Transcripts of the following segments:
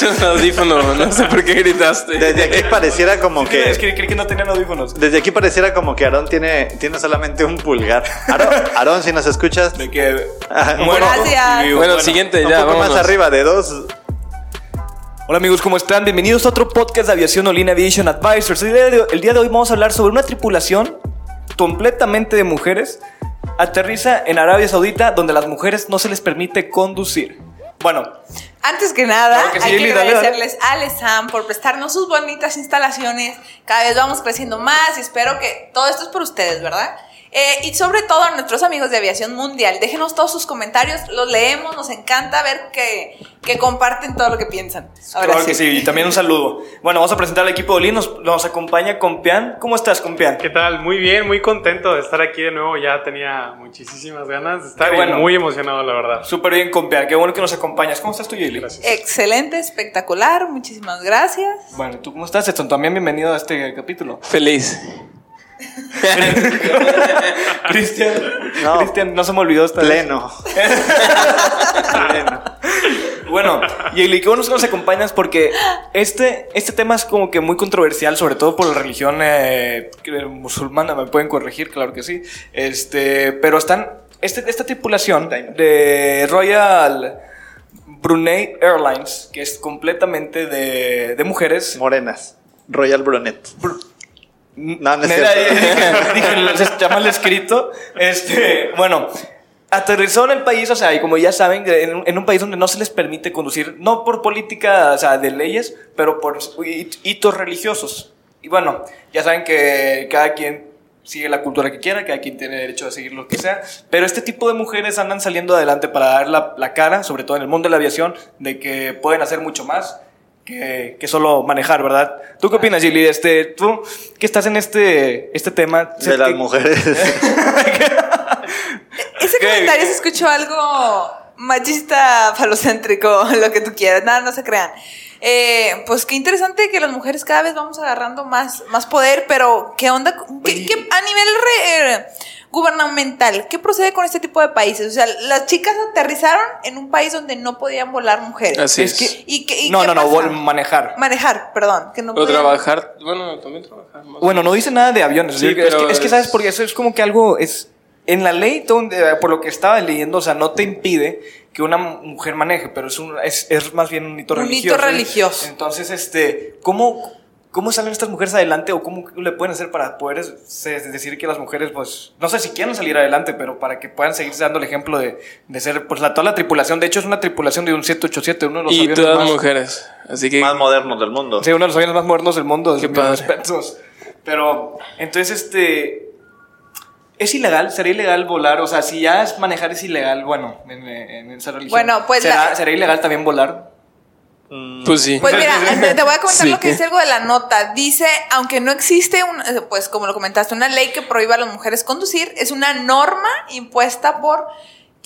Gracias. Me escuchas el audífono, no sé por qué gritaste. Desde aquí pareciera como que. Es que creí que no tenían audífonos. Desde aquí pareciera como que Aarón tiene, tiene solamente un pulgar. Aarón, si nos escuchas. De que. Ah, Bueno, Gracias. Bueno, siguiente, Un ya, poco vámonos. más arriba de dos. Hola amigos, ¿cómo están? Bienvenidos a otro podcast de aviación Olin Aviation Advisors. El día, de, el día de hoy vamos a hablar sobre una tripulación completamente de mujeres. Aterriza en Arabia Saudita donde a las mujeres no se les permite conducir. Bueno, Antes que nada, Claro que sí, hay que agradecerles a Alessam por prestarnos sus bonitas instalaciones. Cada vez vamos creciendo más y espero que todo esto es por ustedes, ¿verdad? Eh, y sobre todo a nuestros amigos de Aviación Mundial. Déjenos todos sus comentarios, los leemos, nos encanta ver que, que comparten todo lo que piensan. Ahora claro que sí, y también un saludo. Bueno, vamos a presentar al equipo de Olin. Nos, nos acompaña Compián. ¿Cómo estás, Compián? ¿Qué tal? Muy bien, muy contento de estar aquí de nuevo. Ya tenía muchísimas ganas de estar y bueno. muy emocionado, la verdad. Súper bien, Compián. Qué bueno que nos acompañas. ¿Cómo estás tú, Yeli? Gracias. Excelente, espectacular, muchísimas gracias. Bueno, ¿tú cómo estás, Edson? También bienvenido a este capítulo. Feliz. Cristian, No. Cristian, no se me olvidó esta. Pleno. Pleno. Bueno, y qué bueno que nos acompañas porque este, este tema es como que muy controversial, sobre todo por la religión eh, musulmana, me pueden corregir, claro que sí. Este, pero están, este, esta tripulación de Royal Brunei Airlines, que es completamente de, de mujeres. Morenas. Royal Brunet. No, no es cierto. dije, escrito. Este, bueno, aterrizó en el país, o sea, y como ya saben, en, un- en un país donde no se les permite conducir, no por política, o sea, de leyes, pero por hit- hitos religiosos. Y bueno, ya saben que cada quien sigue la cultura que quiera, cada quien tiene derecho a seguir lo que sea, pero este tipo de mujeres andan saliendo adelante para dar la, la cara, sobre todo en el mundo de la aviación, de que pueden hacer mucho más. Que, que solo manejar, ¿verdad? ¿Tú qué opinas, Gilly? Este, tú que estás en este, este tema. De las ¿qué- mujeres. Ese ¿Qué? comentario se escuchó algo machista, falocéntrico, lo que tú quieras. Nada, no se crean. Eh, pues qué interesante que las mujeres cada vez vamos agarrando más, más poder, pero ¿qué onda? ¿Qué, qué- a nivel re- eh, gubernamental, ¿qué procede con este tipo de países? O sea, las chicas aterrizaron en un país donde no podían volar mujeres. Así Es que- ¿Y qué- y no, qué no, no, pasa? vol- manejar. Manejar, perdón. Que no O podían- trabajar, bueno, también trabajar. más. Bueno, no dice nada de aviones. Sí, es, que, pero es que, es- ¿sabes? Porque eso es como que algo es... En la ley, donde, por lo que estaba leyendo, o sea, no te impide que una mujer maneje, pero es, un, es, es más bien un hito Un hito religioso. ¿eh? religioso. Entonces, este, ¿cómo, ¿cómo salen estas mujeres adelante o cómo le pueden hacer para poder decir que las mujeres, pues, no sé si quieren salir adelante, pero para que puedan seguir dando el ejemplo de, de ser, pues, la, toda la tripulación. De hecho, es una tripulación de un 787, uno de los y aviones todas más- mujeres. Así que Más modernos del mundo. Sí, uno de los aviones más modernos del mundo. Qué padre. respetos. Pero, entonces, este. ¿Es ilegal? ¿Será ilegal volar? O sea, si ya es manejar es ilegal, bueno, en, en esa religión. Bueno, pues ¿Será, la- ¿Será ilegal también volar? Pues sí. Pues mira, te, voy a comentar Sí. lo que dice algo de la nota. Dice, aunque no existe, un, pues como lo comentaste, una ley que prohíba a las mujeres conducir, es una norma impuesta por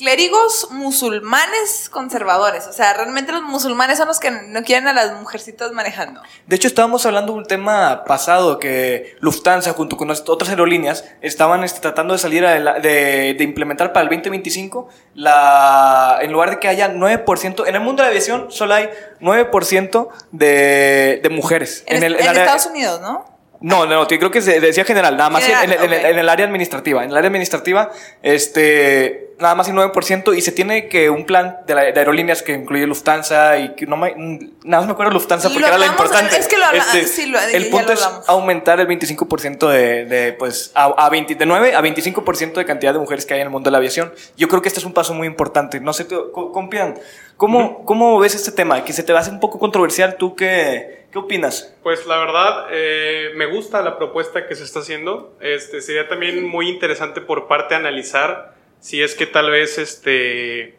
clérigos musulmanes conservadores. O sea, realmente los musulmanes son los que no quieren a las mujercitas manejando. De hecho, estábamos hablando de un tema pasado que Lufthansa, junto con otras aerolíneas, estaban este, tratando de salir a la- de, de implementar para el 2025, la, en lugar de que haya 9%, en el mundo de la aviación solo hay 9% de, de mujeres. En, el, est- en área- Estados Unidos, ¿no? No, no, creo que se decía general, nada más General, en, en- en- en el área administrativa. En el área administrativa, este, nada más el 9% y se tiene que un plan de, la- de aerolíneas que incluye Lufthansa y que no me, nada más me acuerdo de Lufthansa Lo porque era la hablamos, importante. Este, es que lo habla- sí, lo- el lo punto es hablamos. aumentar el 25% de, de, pues a, a 20 de 9 a 25% de cantidad de mujeres que hay en el mundo de la aviación. Yo creo que este es un paso muy importante. No sé, tú, co- compian, ¿cómo, ¿cómo ves este tema? Que se te hace un poco controversial. ¿Tú qué, qué opinas? Pues la verdad, eh, me gusta la propuesta que se está haciendo. Este, sería también muy interesante por parte analizar si es que tal vez este,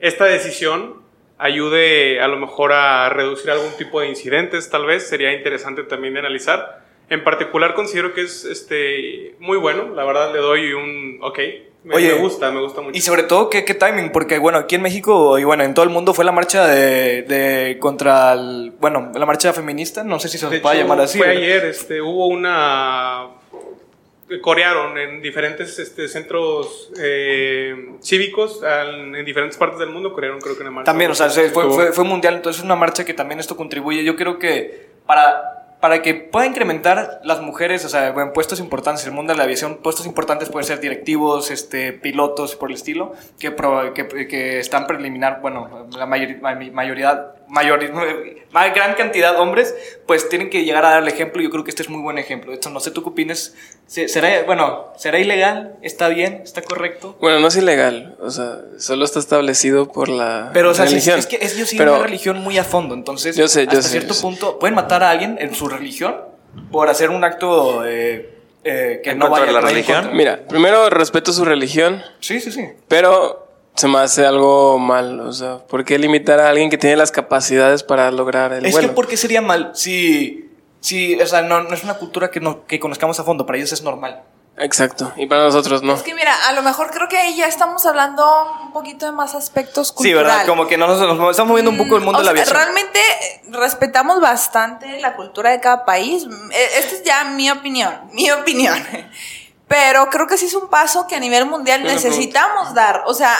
esta decisión ayude a lo mejor a reducir algún tipo de incidentes, tal vez. Sería interesante también de analizar. En particular considero que es este, muy bueno. La verdad le doy un ok. Me, Oye, me gusta, me gusta mucho. Y sobre todo, ¿qué, qué timing? Porque, bueno, aquí en México y bueno, en todo el mundo fue la marcha de, de contra el, bueno, la marcha feminista, no sé si se De puede llamar así. Fue ayer, este, hubo una. Corearon en diferentes este, centros eh, cívicos al- en diferentes partes del mundo. Corearon, creo que una marcha. También, o sea, se- fue, fue, fue mundial, entonces es una marcha que también esto contribuye. Yo creo que para, para que pueda incrementar las mujeres, o sea, en puestos importantes el mundo de la aviación, puestos importantes pueden ser directivos, este, pilotos, por el estilo, que, pro- que, que están preliminar, bueno, la mayor- ma- mayoría, mayor, más gran cantidad de hombres, pues tienen que llegar a dar el ejemplo. Yo creo que este es muy buen ejemplo. De hecho, no sé tú qué opinas. Se- ¿Será, bueno, ¿será ilegal? ¿Está bien? ¿Está correcto? Bueno, no es ilegal. O sea, solo está establecido por la Pero, o sea, religión. es que es- ellos siguen Pero- una religión muy a fondo, entonces, Yo sé, yo hasta sé, cierto yo sé. punto, pueden matar a alguien en su religión por hacer un acto eh, eh, que ¿En no vaya de la religión? Mira, primero respeto su religión, Sí, sí, sí. pero se me hace algo mal. O sea, ¿por qué limitar a alguien que tiene las capacidades para lograr el Es vuelo? que, ¿por qué sería mal? Si, si o sea, no, no es una cultura que, no, que conozcamos a fondo, para ellos es normal. Exacto. Y para nosotros no. Es que mira, a lo mejor creo que ahí ya estamos hablando un poquito de más aspectos Sí, culturales. ¿verdad? Como que no nos, nos estamos moviendo un poco el mundo O de la sea, aviación. Realmente eh, respetamos bastante la cultura de cada país. Eh, Esta es ya mi opinión, mi opinión. Pero creo que sí es un paso que a nivel mundial necesitamos dar. O sea,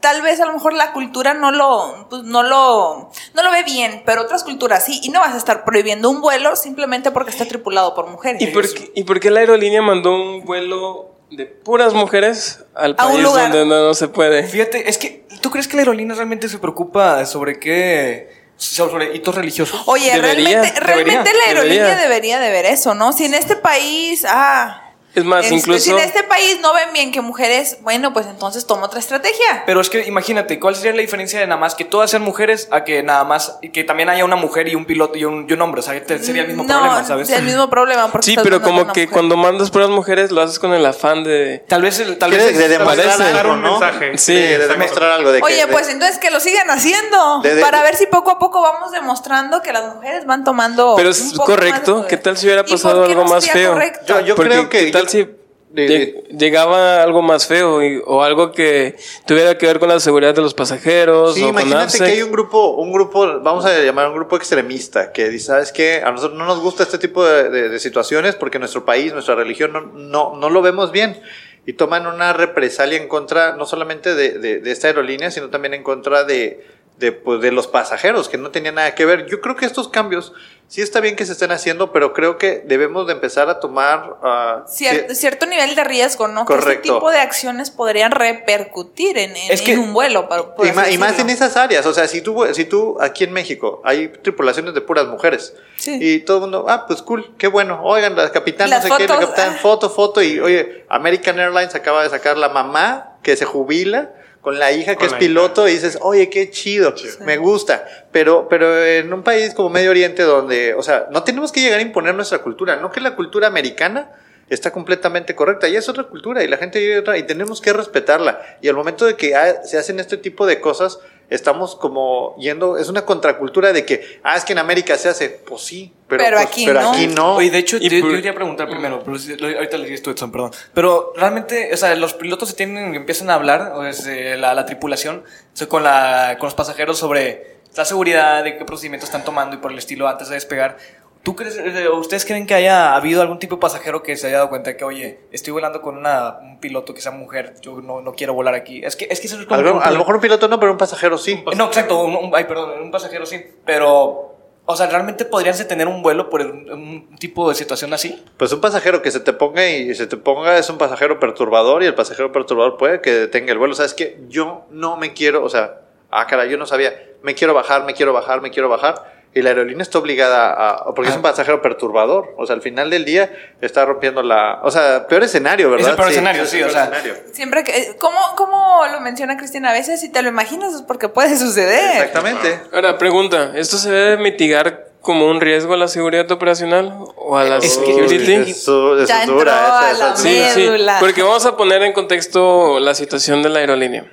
tal vez a lo mejor la cultura no lo, pues, no lo, no lo ve bien, pero otras culturas sí. Y no vas a estar prohibiendo un vuelo simplemente porque está tripulado por mujeres. ¿Y por, qué, ¿Y por qué la aerolínea mandó un vuelo de puras mujeres al A un país lugar. donde no, no se puede? Fíjate, es que, ¿tú crees que la aerolínea realmente se preocupa sobre qué? Sobre hitos religiosos. Oye, Debería, realmente, realmente debería, la aerolínea debería. debería de ver eso, ¿no? Si en este país, ah, Es más, incluso... si en este país no ven bien que mujeres, bueno, pues entonces toma otra estrategia. Pero es que imagínate, ¿cuál sería la diferencia de nada más que todas sean mujeres a que nada más, y que también haya una mujer y un piloto y un, y un hombre? O sea, te- sería el mismo no, problema, ¿sabes? el mismo problema. Porque Sí, estás pero como que mujer. cuando mandas puras mujeres lo haces con el afán de... Tal vez, el- tal vez de demostrar algo, un ¿no? mensaje. Sí, de, de demostrar algo de que- Oye, de- pues entonces que lo sigan haciendo. De- de- para ver si poco a poco vamos demostrando que las mujeres van tomando. Pero un es poco más de correcto. ¿Qué tal si hubiera ¿Y por pasado algo más feo? correcto? Yo- yo creo que- ¿Qué tal si de- lleg- llegaba algo más feo y- o algo que tuviera que ver con la seguridad de los pasajeros Sí, o con imagínate AFSEC? que hay un grupo, un grupo, vamos a llamar un grupo extremista, que dice, ¿sabes qué? A nosotros no nos gusta este tipo de, de- de situaciones porque nuestro país, nuestra religión, no, no, no lo vemos bien. Y toman una represalia en contra, no solamente de, de- de esta aerolínea, sino también en contra de, de, pues, de los pasajeros, que no tenían nada que ver. Yo creo que estos cambios sí está bien que se estén haciendo, pero creo que debemos de empezar a tomar... ah, Cier- que- cierto nivel de riesgo, ¿no? Que este Correcto. tipo de acciones podrían repercutir en, en- Es que- en un vuelo. por- por Y, más en esas áreas, o sea, si tú, si tú aquí en México hay tripulaciones de puras mujeres Sí. y todo el mundo, ah, pues cool, qué bueno, oigan, la capitán, Las no sé qué, la fotos, capitán, foto, foto, y oye, American Airlines acaba de sacar la mamá que se jubila con la hija que es piloto y dices, oye, qué chido, me gusta, pero, pero en un país como Medio Oriente donde, o sea, no tenemos que llegar a imponer nuestra cultura, no que la cultura americana está completamente correcta. Ya es otra cultura y la gente vive otra y tenemos que respetarla. Y al momento de que se hacen este tipo de cosas, estamos como yendo, es una contracultura de que, ah, es que en América se hace. Pues sí, pero, Pero pues, aquí pero no. aquí no. Oye, de hecho, Y yo, yo quería preguntar primero, pero lo- ahorita le dices tú, Edson, perdón. Pero realmente, o sea, los pilotos se tienen, empiezan a hablar, o es, eh, la, la tripulación, o sea, con, la, con los pasajeros sobre la seguridad, de qué procedimientos están tomando y por el estilo antes de despegar. ¿Tú crees, eh, o ustedes creen que haya habido algún tipo de pasajero que se haya dado cuenta que, oye, estoy volando con una, un piloto que sea mujer, yo no, no quiero volar aquí? Es que, es que eso es como... Que un a lo mejor un piloto no, pero un pasajero sí. no, exacto, un, un- ay, perdón, un pasajero sí, pero O sea, ¿realmente podrían tener un vuelo por un, un tipo de situación así? Pues un pasajero que se te ponga y se te ponga es un pasajero perturbador y el pasajero perturbador puede que detenga el vuelo. ¿Sabes qué? Yo no me quiero, o sea, ah, cara, yo no sabía, me quiero bajar, me quiero bajar, me quiero bajar. Y la aerolínea está obligada a, porque es Ah. un pasajero perturbador. O sea, al final del día está rompiendo la, o sea, peor escenario, ¿verdad? Es el peor escenario, sí, el o peor sea. escenario. Siempre que. ¿Cómo, ¿Cómo lo menciona Cristina? A veces, si te lo imaginas, es porque puede suceder. Exactamente. Ahora, pregunta, ¿esto se debe mitigar como un riesgo a la seguridad operacional o a la Es que- security? Eso, eso Ya es dura, entró esa- a esa- la Sí, sí, porque vamos a poner en contexto la situación de la aerolínea.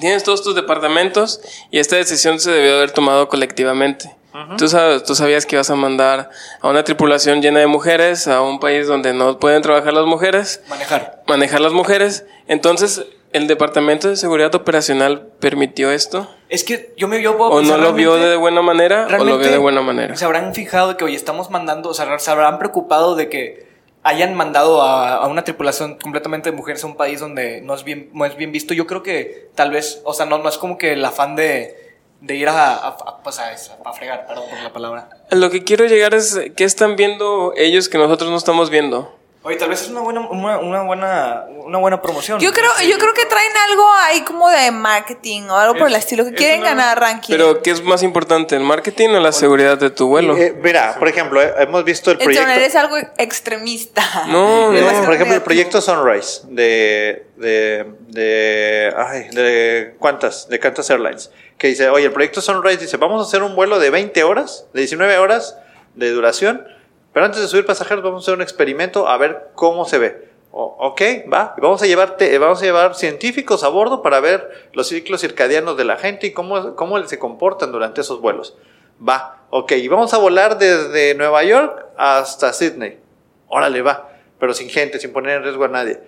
Tienes todos tus departamentos y esta decisión se debió haber tomado colectivamente. tú, sabes, tú sabías que ibas a mandar a una tripulación llena de mujeres a un país donde no pueden trabajar las mujeres, Manejar. manejar las mujeres. Entonces, ¿el Departamento de Seguridad Operacional permitió esto? Es que yo me yo puedo ¿O no lo vio de buena manera o lo vio de buena manera? Se habrán fijado que hoy estamos mandando, o sea, se habrán preocupado de que hayan mandado a, una tripulación completamente de mujeres a un país donde no es bien, no es bien visto. Yo creo que tal vez, o sea, no, no es como que el afán de, de ir a, a, a- pues a, fregar, perdón por la palabra. Lo que quiero llegar es, ¿qué están viendo ellos que nosotros no estamos viendo? Oye, tal vez es una buena, una, una buena, una buena promoción. Yo creo, yo creo que traen algo ahí como de marketing o algo por el Es- estilo, que es quieren una- ganar ranking. Pero, ¿qué es más importante, el marketing o la seguridad de tu vuelo? Eh, mira, por ejemplo, eh, hemos visto el Entonces proyecto. eres algo extremista. No, no. por ejemplo, el proyecto Sunrise de, de, de, ay, de Qantas, de Qantas Airlines, que dice, oye, el proyecto Sunrise dice, vamos a hacer un vuelo de 20 horas, de 19 horas de duración, pero antes de subir pasajeros vamos a hacer un experimento a ver cómo se ve. O- ok, va, vamos a, llevarte, vamos a llevar científicos a bordo para ver los ciclos circadianos de la gente y cómo, cómo se comportan durante esos vuelos. Va, ok, y vamos a volar desde Nueva York hasta Sydney. Órale, va, pero sin gente, sin poner en riesgo a nadie.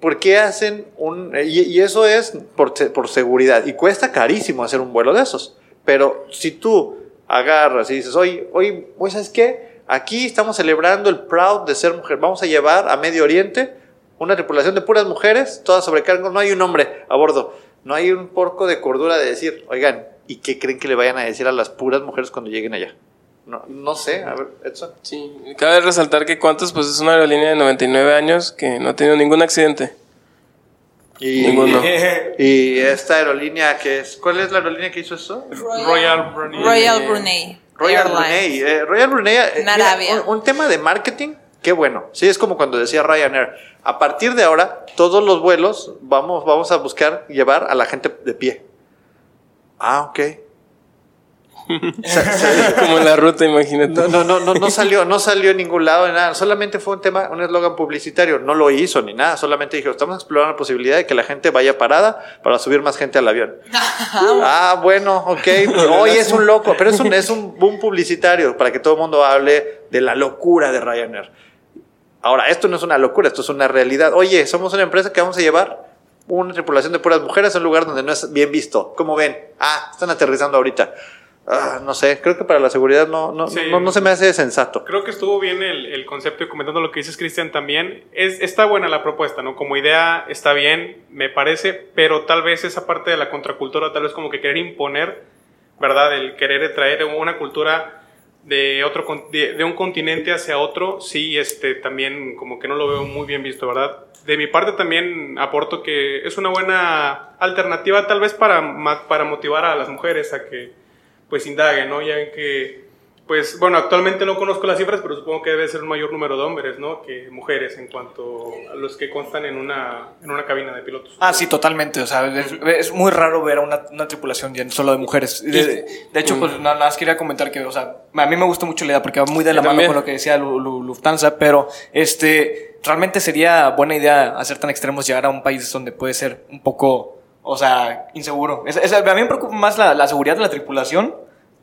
¿Por qué hacen un... Y, y eso es por, por seguridad. Y cuesta carísimo hacer un vuelo de esos. Pero si tú agarras y dices, oye, oye, ¿sabes qué? Aquí estamos celebrando el proud de ser mujer. Vamos a llevar a Medio Oriente una tripulación de puras mujeres, todas sobrecargos. No hay un hombre a bordo. No hay un porco de cordura de decir, oigan, ¿y qué creen que le vayan a decir a las puras mujeres cuando lleguen allá? No, no sé, a ver, Edson. Sí, cabe resaltar que Qantas pues es una aerolínea de 99 años que no ha tenido ningún accidente. Y, Ninguno. Y esta aerolínea que es, ¿cuál es la aerolínea que hizo eso? Royal Brunei. Royal Brunei. Royal. Brunei. Eh, Royal Brunei. eh, mira, un tema de marketing, qué bueno. Sí, es como cuando decía Ryanair. A partir de ahora, todos los vuelos vamos, vamos a buscar llevar a la gente de pie. Ah, ok. Como en la ruta, imagínate. No, no, no, no, no salió, no salió en ningún lado de nada. Solamente fue un tema, un eslogan publicitario. No lo hizo ni nada. Solamente dijo, estamos explorando la posibilidad de que la gente vaya parada para subir más gente al avión. ah, bueno, ok. Hoy es un loco, pero es un, es un boom publicitario para que todo el mundo hable de la locura de Ryanair. Ahora, esto no es una locura, esto es una realidad. Oye, somos una empresa que vamos a llevar una tripulación de puras mujeres a un lugar donde no es bien visto. ¿Cómo ven? Ah, están aterrizando ahorita. Ah, no sé, creo que para la seguridad no, no, Sí. no, no se me hace sensato. Creo que estuvo bien el, el concepto y comentando lo que dices, Cristian, también. Es, está buena la propuesta, ¿no? Como idea está bien, me parece, pero tal vez esa parte de la contracultura, tal vez como que querer imponer, ¿verdad? El querer traer una cultura de, otro, de, de un continente hacia otro, sí, este, también como que no lo veo muy bien visto, ¿verdad? De mi parte también aporto que es una buena alternativa tal vez para, para motivar a las mujeres a que pues indaguen, ¿no? Ya ven que, pues, bueno, actualmente no conozco las cifras, pero supongo que debe ser un mayor número de hombres, ¿no? Que mujeres en cuanto a los que constan en una, en una cabina de pilotos. Ah, sí, totalmente. O sea, es, es muy raro ver a una, una tripulación ya solo de mujeres. De, de hecho, pues nada más quería comentar que, o sea, a mí me gusta mucho la idea porque va muy de la mano con lo que decía Lu- Lu- Lufthansa, pero este, realmente sería buena idea hacer tan extremos llegar a un país donde puede ser un poco, o sea, inseguro. Es- es- a mí me preocupa más la, la seguridad de la tripulación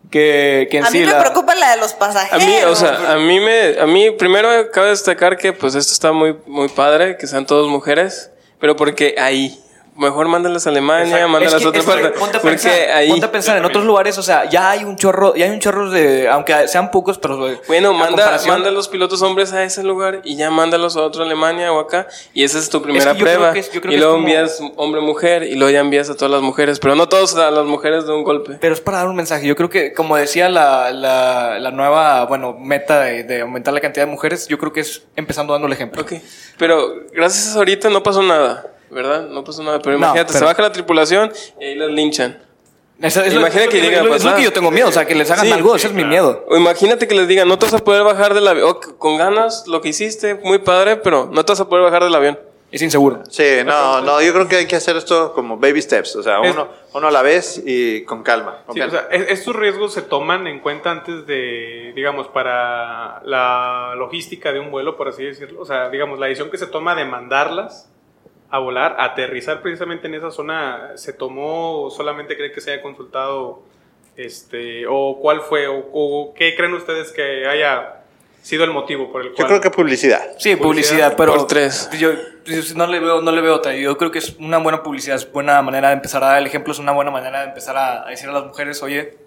que, que en A sí mí me la- preocupa la de los A pasajeros. mí, o sea, a mí me, a mí primero cabe destacar que pues esto está muy, muy padre, que sean todos mujeres, pero porque ahí, mejor mándalas a Alemania, Exacto. mándalas Es que- a otra es que parte. Ponte a porque pensar, ahí. ponte a pensar en otros lugares, o sea, ya hay un chorro, ya hay un chorro de, aunque sean pocos, pero Bueno, a manda, comparación- manda a los pilotos hombres a ese lugar y ya mándalos a otro Alemania o acá y esa es tu primera yo creo prueba. que es- y que luego es como- envías hombre-mujer y luego ya envías a todas las mujeres, pero no todos a las mujeres de un golpe. Pero es para dar un mensaje. Yo creo que, como decía la, la, la nueva, bueno, meta de, de aumentar la cantidad de mujeres, yo creo que es empezando dando el ejemplo. Ok, pero gracias a ahorita no pasó nada, ¿verdad? No pasó nada, pero No, imagínate, se pero- baja la tripulación y ahí los linchan. Eso- es lo- Imagina que llegue a pasar. que yo tengo miedo, o sea, que les hagan Sí, algo, sí, ese es mi claro. miedo. O imagínate que les digan, no te vas a poder bajar del avión, O, con ganas lo que hiciste, muy padre, pero no te vas a poder bajar del avión. Es inseguro. Sí, no, no, yo creo que hay que hacer esto como baby steps, o sea, uno, uno a la vez y con calma. con Sí, calma. o sea, es- estos riesgos se toman en cuenta antes de, digamos, para la logística de un vuelo, por así decirlo. O sea, digamos, la decisión que se toma de mandarlas a volar, a aterrizar precisamente en esa zona, ¿se tomó solamente cree que se haya consultado, este, o cuál fue, o, o qué creen ustedes que haya sido el motivo por el cual? Yo creo que publicidad. Sí, Publicidad. publicidad, pero Por tres. Yo, yo no le veo, no le veo otra. Yo creo que es una buena publicidad, es buena manera de empezar a dar el ejemplo, es una buena manera de empezar a, a decir a las mujeres, oye,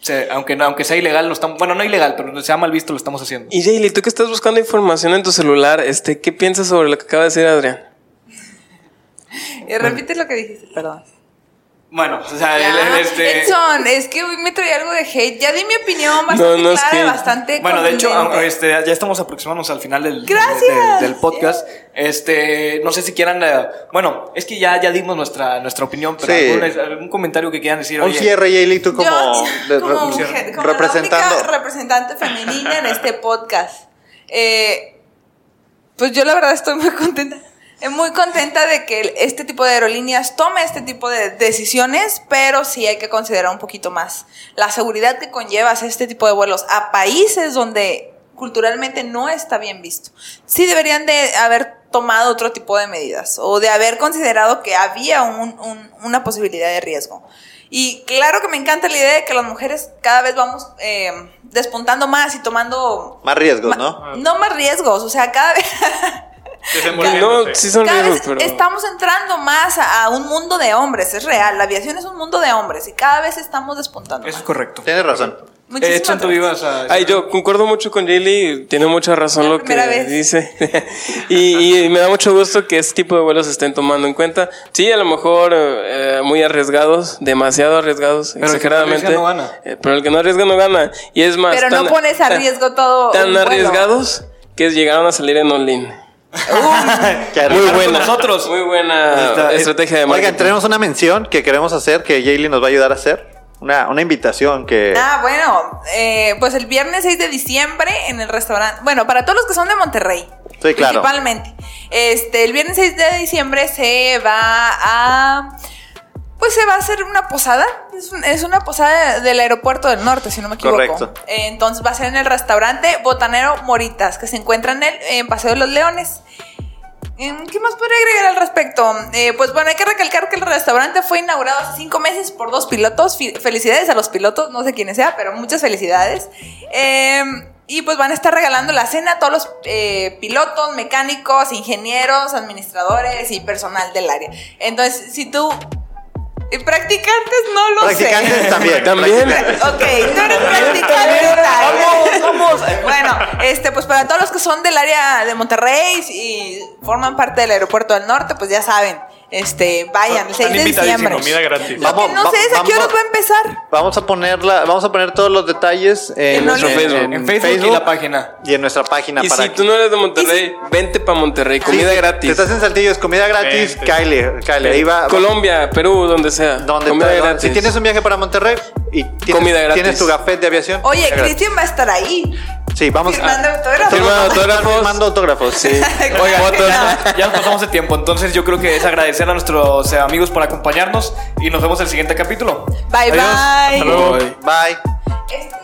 se- aunque no, aunque sea ilegal, lo estamos, bueno, no ilegal, pero sea mal visto, lo estamos haciendo. Y Jaylee, tú que estás buscando información en tu celular, este, ¿qué piensas sobre lo que acaba de decir Adrián? Y repite lo que dijiste, perdón. Bueno, o sea, el- Ya, el- este, Edson, es que hoy me traía algo de hate. Ya di mi opinión bastante No, no es clara, hate. bastante Bueno, de hecho, este, ya estamos aproximándonos al final del, Gracias. del- del podcast. Este, no sé si quieran, eh, bueno, es que ya, ya dimos nuestra, nuestra opinión, pero Sí. algún, algún comentario que quieran decir. Un oye, cierre, Yayli, tú como, Yo, de- como, re- mujer, como representando. la única representante femenina en este podcast. Eh, pues yo la verdad estoy muy contenta. Muy contenta de que este tipo de aerolíneas tome este tipo de decisiones, pero sí hay que considerar un poquito más la seguridad que conlleva hacer este tipo de vuelos a países donde culturalmente no está bien visto. Sí deberían de haber tomado otro tipo de medidas o de haber considerado que había un- un- una posibilidad de riesgo. Y claro que me encanta la idea de que las mujeres cada vez vamos eh, despuntando más y tomando... Más riesgos, ¿no? No más riesgos, o sea, cada vez... No, sí son Cada riesgos, vez pero... estamos entrando más a, a un mundo de hombres, es real. La aviación es un mundo de hombres y cada vez estamos despuntando. Eso es correcto. Tienes razón. Muchísimas Edson, tú gracias. ibas a... Ay, yo concuerdo mucho con Jaylee, tiene mucha razón lo que primera vez. dice. y, y me da mucho gusto que este tipo de vuelos se estén tomando en cuenta. Sí, a lo mejor eh, muy arriesgados, demasiado arriesgados, Pero el que no exageradamente. arriesga no gana. Eh, pero el que no arriesga no gana. Y es más. Pero no pones a riesgo todo. Tan un vuelo. arriesgados que llegaron a salir en online. Muy buena. nosotros. Muy buena estrategia de marketing. Oigan, tenemos una mención que queremos hacer, que Yayli nos va a ayudar a hacer. Una, una invitación que... Ah, bueno, eh, pues el viernes 6 de diciembre en el restaurante. Bueno, para todos los que son de Monterrey. Sí, claro. Principalmente. Este, el viernes 6 de diciembre se va a. Pues se va a hacer una posada. Es, un- es una posada del aeropuerto del norte, si no me equivoco. Correcto. Eh, entonces va a ser en el restaurante Botanero Moritas, que se encuentra en el en Paseo de los Leones. ¿Qué más podría agregar al respecto? Eh, pues bueno, hay que recalcar que el restaurante fue inaugurado hace cinco meses por dos pilotos. Felicidades a los pilotos, no sé quiénes sea, pero muchas felicidades. Em, y pues van a estar regalando la cena a todos los eh, pilotos, mecánicos, ingenieros, administradores y personal del área. Entonces, si tú... eh, Practicantes no lo Practicantes sé. también. También. practicantes. Ok, tú eres practicante. Vamos, vamos. Bueno, este, pues para todos los que son del área de Monterrey y forman parte del aeropuerto del norte, pues ya saben, este, vayan, el 6 de diciembre. Comida gratis. Lo que Vamos, no va- sé es a qué horas va a empezar. Vamos a ponerla, vamos a poner todos los detalles en, En nuestro Facebook. En Facebook, y la página. y en nuestra página Y para si tú no eres de Monterrey, vente para Monterrey, Sí, comida si- gratis. Si estás en Saltillo, es comida gratis. Kyle, Kyle, ahí va. Colombia, Perú, donde sea. Donde comida gratis. Si tienes un viaje para Monterrey y tienes, Comida gratis. tienes tu gafet de aviación. Oye. Cristian va a estar ahí. Sí, vamos Firmando a autógrafos. Firma Vamos a estar autógrafos. firmando autógrafos. Sí. Oiga, Fotos. ya, nos pasamos de tiempo, entonces yo creo que es agradecer a nuestros eh, amigos por acompañarnos y nos vemos en el siguiente capítulo. Bye, Adiós. bye. Hasta luego. Bye. Bye. Este-